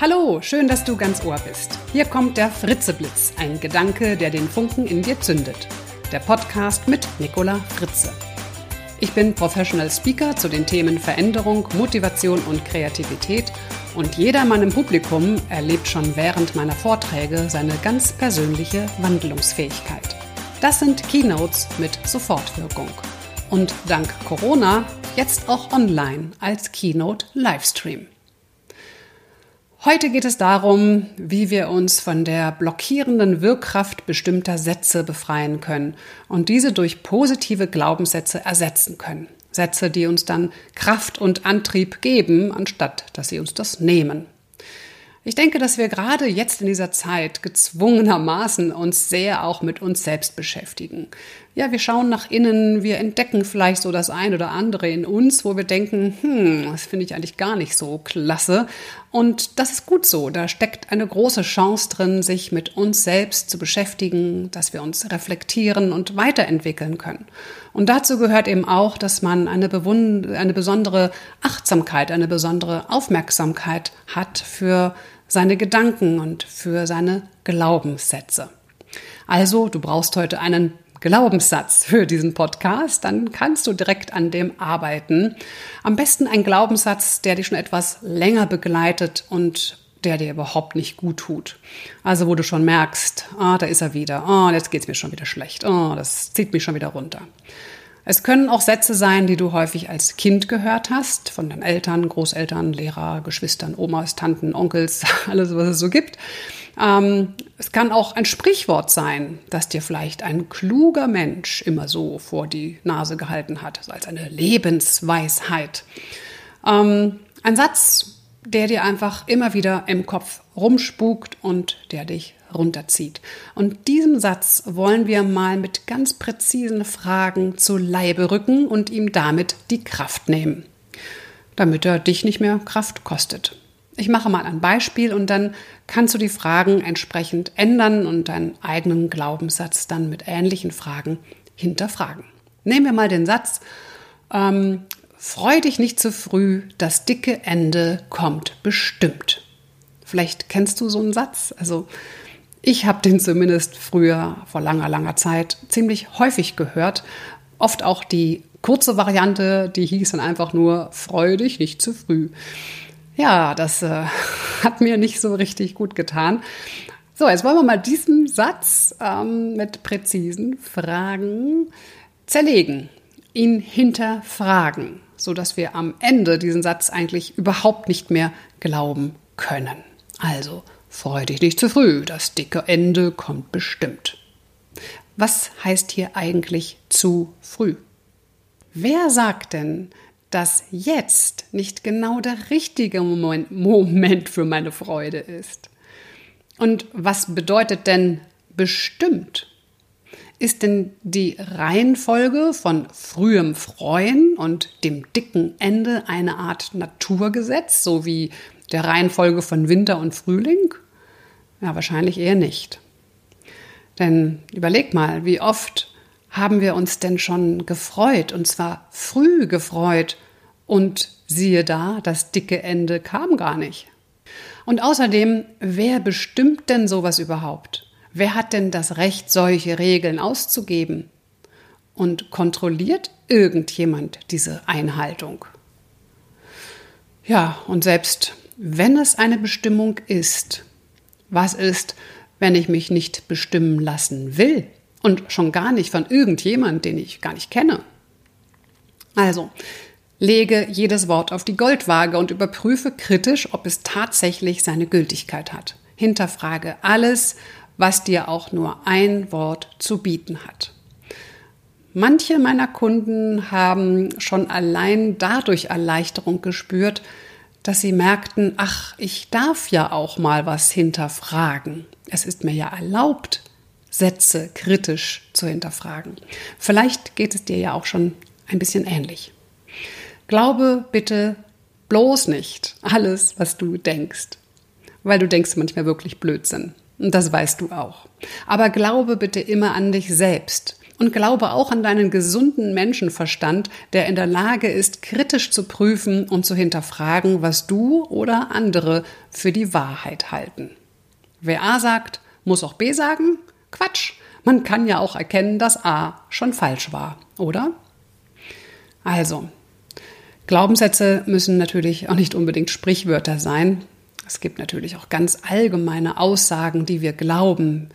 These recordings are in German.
Hallo, schön, dass du ganz Ohr bist. Hier kommt der Fritzeblitz, ein Gedanke, der den Funken in dir zündet. Der Podcast mit Nicola Fritze. Ich bin Professional Speaker zu den Themen Veränderung, Motivation und Kreativität und jeder Mann im Publikum erlebt schon während meiner Vorträge seine ganz persönliche Wandlungsfähigkeit. Das sind Keynotes mit Sofortwirkung. Und dank Corona jetzt auch online als Keynote Livestream. Heute geht es darum, wie wir uns von der blockierenden Wirkkraft bestimmter Sätze befreien können und diese durch positive Glaubenssätze ersetzen können. Sätze, die uns dann Kraft und Antrieb geben, anstatt dass sie uns das nehmen. Ich denke, dass wir gerade jetzt in dieser Zeit gezwungenermaßen uns sehr auch mit uns selbst beschäftigen. Ja, wir schauen nach innen, wir entdecken vielleicht so das ein oder andere in uns, wo wir denken, hm, das finde ich eigentlich gar nicht so klasse. Und das ist gut so. Da steckt eine große Chance drin, sich mit uns selbst zu beschäftigen, dass wir uns reflektieren und weiterentwickeln können. Und dazu gehört eben auch, dass man eine, eine besondere Achtsamkeit, eine besondere Aufmerksamkeit hat für seine Gedanken und für seine Glaubenssätze. Also, du brauchst heute einen Glaubenssatz für diesen Podcast, dann kannst du direkt an dem arbeiten. Am besten ein Glaubenssatz, der dich schon etwas länger begleitet und der dir überhaupt nicht gut tut. Also wo du schon merkst, ah, da ist er wieder, ah, jetzt geht's mir schon wieder schlecht, ah, das zieht mich schon wieder runter. Es können auch Sätze sein, die du häufig als Kind gehört hast, von deinen Eltern, Großeltern, Lehrer, Geschwistern, Omas, Tanten, Onkels, alles, was es so gibt. Ähm, es kann auch ein Sprichwort sein, das dir vielleicht ein kluger Mensch immer so vor die Nase gehalten hat, also als eine Lebensweisheit. Ähm, ein Satz, der dir einfach immer wieder im Kopf rumspukt und der dich runterzieht. Und diesem Satz wollen wir mal mit ganz präzisen Fragen zu Leibe rücken und ihm damit die Kraft nehmen, damit er dich nicht mehr Kraft kostet. Ich mache mal ein Beispiel und dann kannst du die Fragen entsprechend ändern und deinen eigenen Glaubenssatz dann mit ähnlichen Fragen hinterfragen. Nehmen wir mal den Satz, ähm, freu dich nicht zu früh, das dicke Ende kommt bestimmt. Vielleicht kennst du so einen Satz. Also ich habe den zumindest früher vor langer, langer Zeit ziemlich häufig gehört. Oft auch die kurze Variante, die hieß dann einfach nur, freu dich nicht zu früh. Ja, das äh, hat mir nicht so richtig gut getan. So, jetzt wollen wir mal diesen Satz ähm, mit präzisen Fragen zerlegen, ihn hinterfragen, sodass wir am Ende diesen Satz eigentlich überhaupt nicht mehr glauben können. Also, freu dich nicht zu früh, das dicke Ende kommt bestimmt. Was heißt hier eigentlich zu früh? Wer sagt denn, dass jetzt nicht genau der richtige Moment, für meine Freude ist. Und was bedeutet denn bestimmt? Ist denn die Reihenfolge von frühem Freuen und dem dicken Ende eine Art Naturgesetz, so wie der Reihenfolge von Winter und Frühling? Ja, wahrscheinlich eher nicht. Denn überleg mal, wie oft haben wir uns denn schon gefreut und zwar früh gefreut und siehe da, das dicke Ende kam gar nicht. Und außerdem, wer bestimmt denn sowas überhaupt? Wer hat denn das Recht, solche Regeln auszugeben? Und kontrolliert irgendjemand diese Einhaltung? Ja, und selbst wenn es eine Bestimmung ist, was ist, wenn ich mich nicht bestimmen lassen will? Und schon gar nicht von irgendjemand, den ich gar nicht kenne. Also, lege jedes Wort auf die Goldwaage und überprüfe kritisch, ob es tatsächlich seine Gültigkeit hat. Hinterfrage alles, was dir auch nur ein Wort zu bieten hat. Manche meiner Kunden haben schon allein dadurch Erleichterung gespürt, dass sie merkten, ach, ich darf ja auch mal was hinterfragen. Es ist mir ja erlaubt, Sätze kritisch zu hinterfragen. Vielleicht geht es dir ja auch schon ein bisschen ähnlich. Glaube bitte bloß nicht alles, was du denkst, weil du denkst manchmal wirklich Blödsinn. Und das weißt du auch. Aber glaube bitte immer an dich selbst Und glaube auch an deinen gesunden Menschenverstand, der in der Lage ist, kritisch zu prüfen und zu hinterfragen, was du oder andere für die Wahrheit halten. Wer A sagt, muss auch B sagen? Quatsch. Man kann ja auch erkennen, dass A schon falsch war, oder? Also, Glaubenssätze müssen natürlich auch nicht unbedingt Sprichwörter sein. Es gibt natürlich auch ganz allgemeine Aussagen, die wir glauben,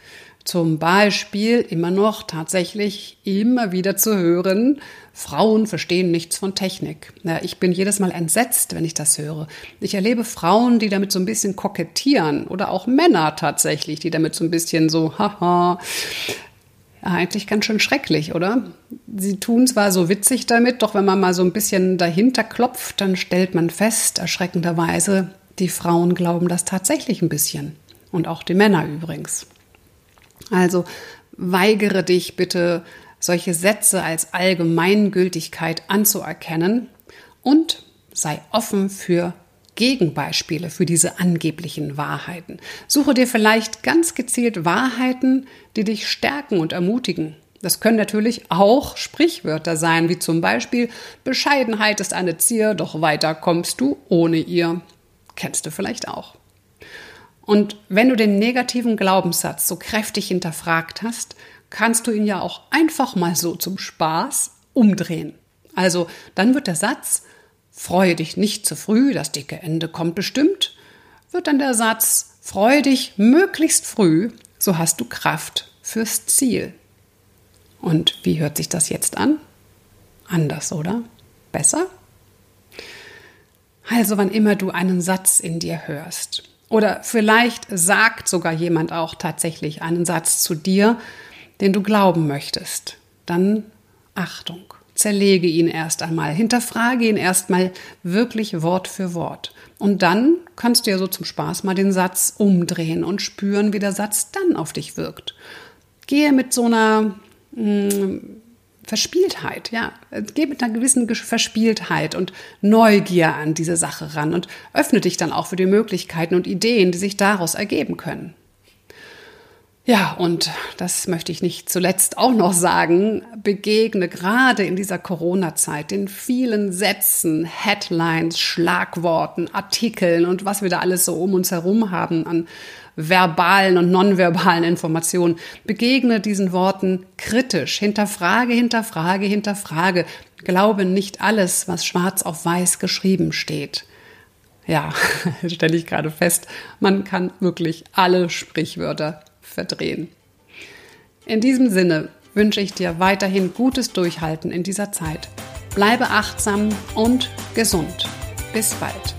zum Beispiel immer noch tatsächlich immer wieder zu hören, Frauen verstehen nichts von Technik. Ja, ich bin jedes Mal entsetzt, wenn ich das höre. Ich erlebe Frauen, die damit so ein bisschen kokettieren oder auch Männer tatsächlich, die damit so ein bisschen so, haha, eigentlich ganz schön schrecklich, oder? Sie tun zwar so witzig damit, doch wenn man mal so ein bisschen dahinter klopft, dann stellt man fest, erschreckenderweise, die Frauen glauben das tatsächlich ein bisschen. Und auch die Männer übrigens. Also weigere dich bitte, solche Sätze als Allgemeingültigkeit anzuerkennen und sei offen für Gegenbeispiele für diese angeblichen Wahrheiten. Suche dir vielleicht ganz gezielt Wahrheiten, die dich stärken und ermutigen. Das können natürlich auch Sprichwörter sein, wie zum Beispiel Bescheidenheit ist eine Zier, doch weiter kommst du ohne ihr. Kennst du vielleicht auch. Und wenn du den negativen Glaubenssatz so kräftig hinterfragt hast, kannst du ihn ja auch einfach mal so zum Spaß umdrehen. Also dann wird der Satz, freue dich nicht zu früh, das dicke Ende kommt bestimmt, wird dann der Satz, freue dich möglichst früh, so hast du Kraft fürs Ziel. Und wie hört sich das jetzt an? Anders, oder? Besser? Also wann immer du einen Satz in dir hörst, oder vielleicht sagt sogar jemand auch tatsächlich einen Satz zu dir, den du glauben möchtest. Dann Achtung, zerlege ihn erst einmal, hinterfrage ihn erstmal wirklich Wort für Wort. Und dann kannst du ja so zum Spaß mal den Satz umdrehen und spüren, wie der Satz dann auf dich wirkt. Gehe mit so einer mh, hm, Verspieltheit, ja. Geh mit einer gewissen Verspieltheit und Neugier an diese Sache ran und öffne dich dann auch für die Möglichkeiten und Ideen, die sich daraus ergeben können. Ja, und das möchte ich nicht zuletzt auch noch sagen, begegne gerade in dieser Corona-Zeit den vielen Sätzen, Headlines, Schlagworten, Artikeln und was wir da alles so um uns herum haben an verbalen und nonverbalen Informationen. Begegne diesen Worten kritisch, hinterfrage, hinterfrage, hinterfrage. Glaube nicht alles, was schwarz auf weiß geschrieben steht. Ja, stelle ich gerade fest, man kann wirklich alle Sprichwörter verdrehen. In diesem Sinne wünsche ich dir weiterhin gutes Durchhalten in dieser Zeit. Bleibe achtsam und gesund. Bis bald.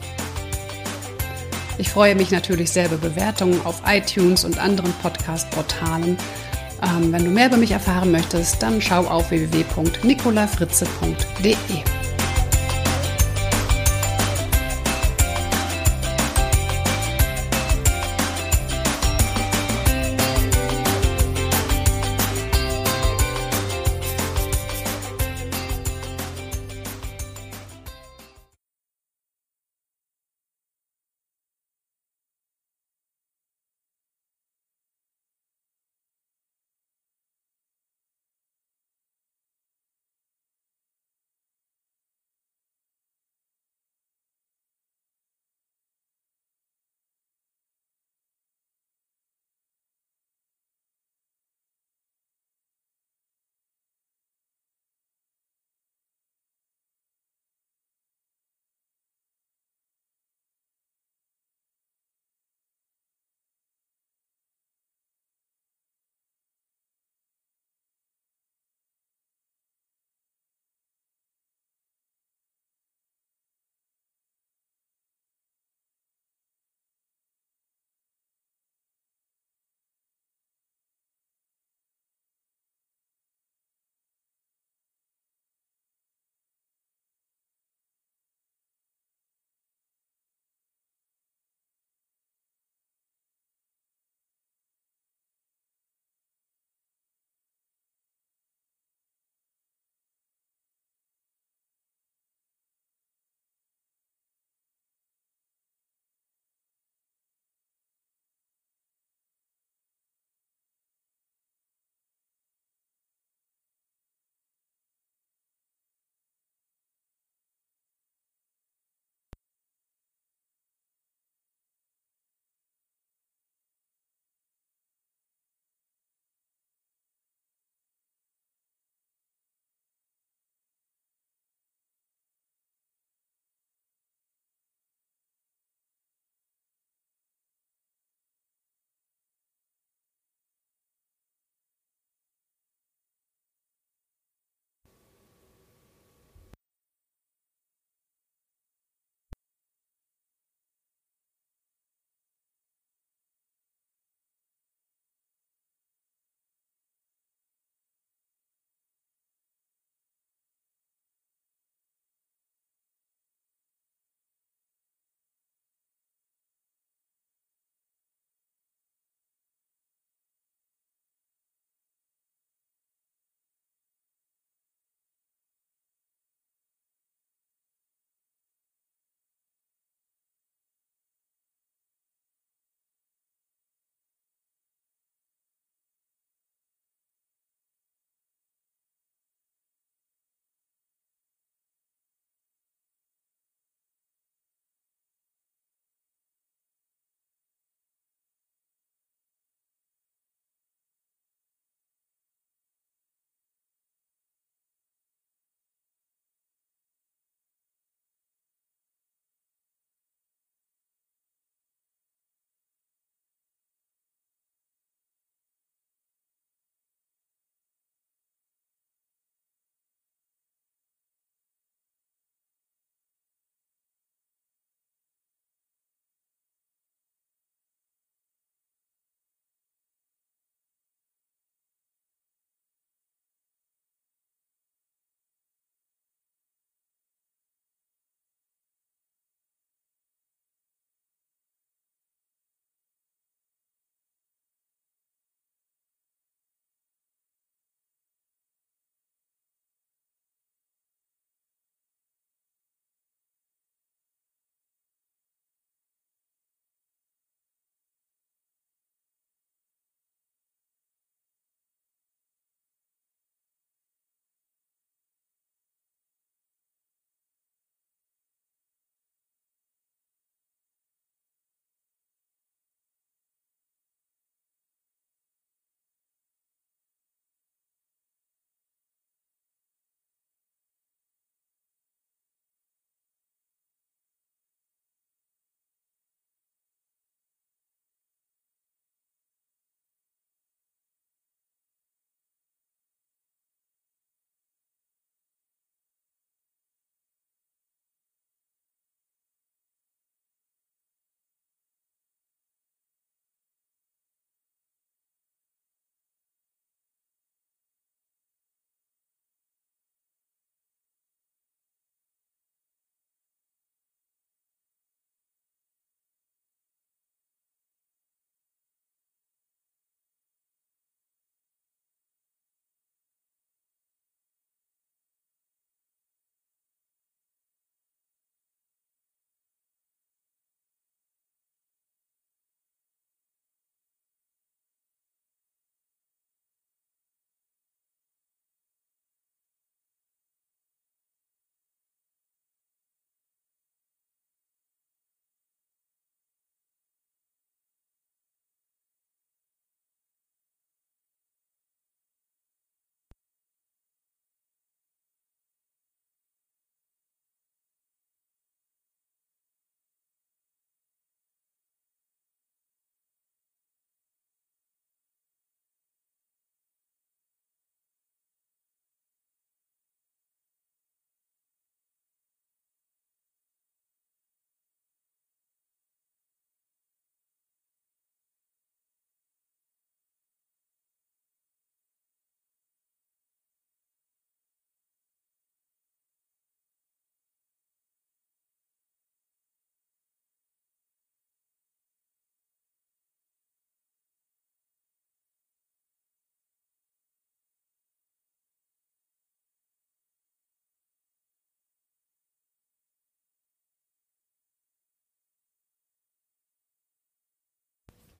Ich freue mich natürlich sehr über Bewertungen auf iTunes und anderen Podcast-Portalen. Ähm, wenn du mehr über mich erfahren möchtest, dann schau auf www.nicolafritze.de.